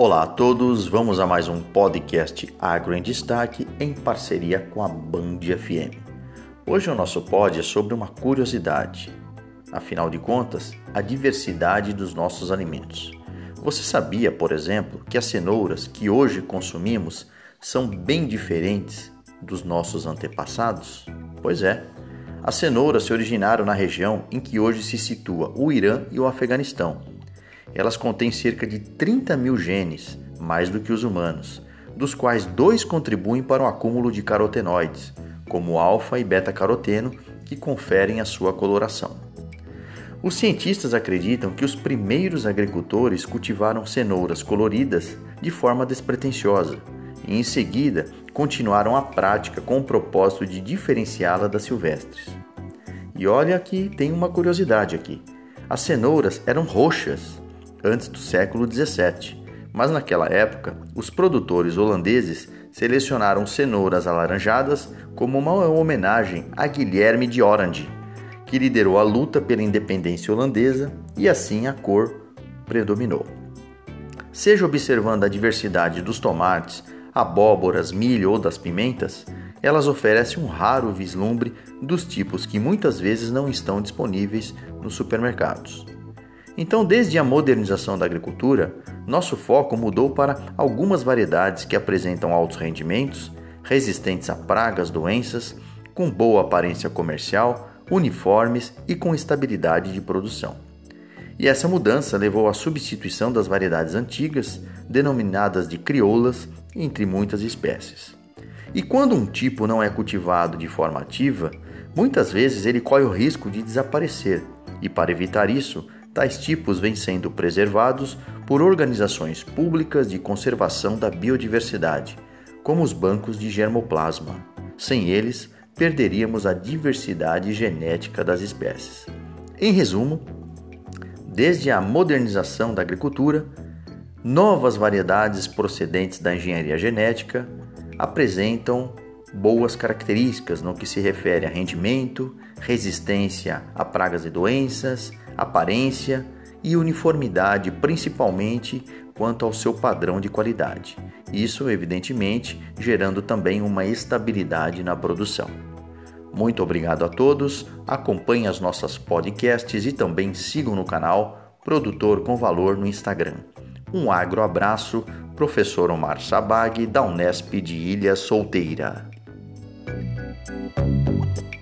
Olá a todos, vamos a mais um podcast Agro em Destaque em parceria com a Band FM. Hoje o nosso pod é sobre uma curiosidade. Afinal de contas, a diversidade dos nossos alimentos. Você sabia, por exemplo, que as cenouras que hoje consumimos são bem diferentes dos nossos antepassados? Pois é. As cenouras se originaram na região em que hoje se situa o Irã e o Afeganistão. Elas contêm cerca de 30 mil genes, mais do que os humanos, dos quais dois contribuem para o acúmulo de carotenoides, como alfa e beta-caroteno, que conferem a sua coloração. Os cientistas acreditam que os primeiros agricultores cultivaram cenouras coloridas de forma despretensiosa e, em seguida, continuaram a prática com o propósito de diferenciá-la das silvestres. E olha que tem uma curiosidade aqui: as cenouras eram roxas antes do século 17, mas naquela época os produtores holandeses selecionaram cenouras alaranjadas como uma homenagem a Guilherme de Orange, que liderou a luta pela independência holandesa e assim a cor predominou. Seja observando a diversidade dos tomates, abóboras, milho ou das pimentas, elas oferecem um raro vislumbre dos tipos que muitas vezes não estão disponíveis nos supermercados. Então, desde a modernização da agricultura, nosso foco mudou para algumas variedades que apresentam altos rendimentos, resistentes a pragas, doenças, com boa aparência comercial, uniformes e com estabilidade de produção. E essa mudança levou à substituição das variedades antigas, denominadas de crioulas, entre muitas espécies. E quando um tipo não é cultivado de forma ativa, muitas vezes ele corre o risco de desaparecer, e para evitar isso, tais tipos vêm sendo preservados por organizações públicas de conservação da biodiversidade, como os bancos de germoplasma. Sem eles, perderíamos a diversidade genética das espécies. Em resumo, desde a modernização da agricultura, novas variedades procedentes da engenharia genética apresentam boas características no que se refere a rendimento, resistência a pragas e doenças, aparência e uniformidade, principalmente quanto ao seu padrão de qualidade. Isso, evidentemente, gerando também uma estabilidade na produção. Muito obrigado a todos. Acompanhem as nossas podcasts e também sigam no canal Produtor com Valor no Instagram. Um agro abraço, professor Omar Sabag, da Unesp de Ilha Solteira. Thank you.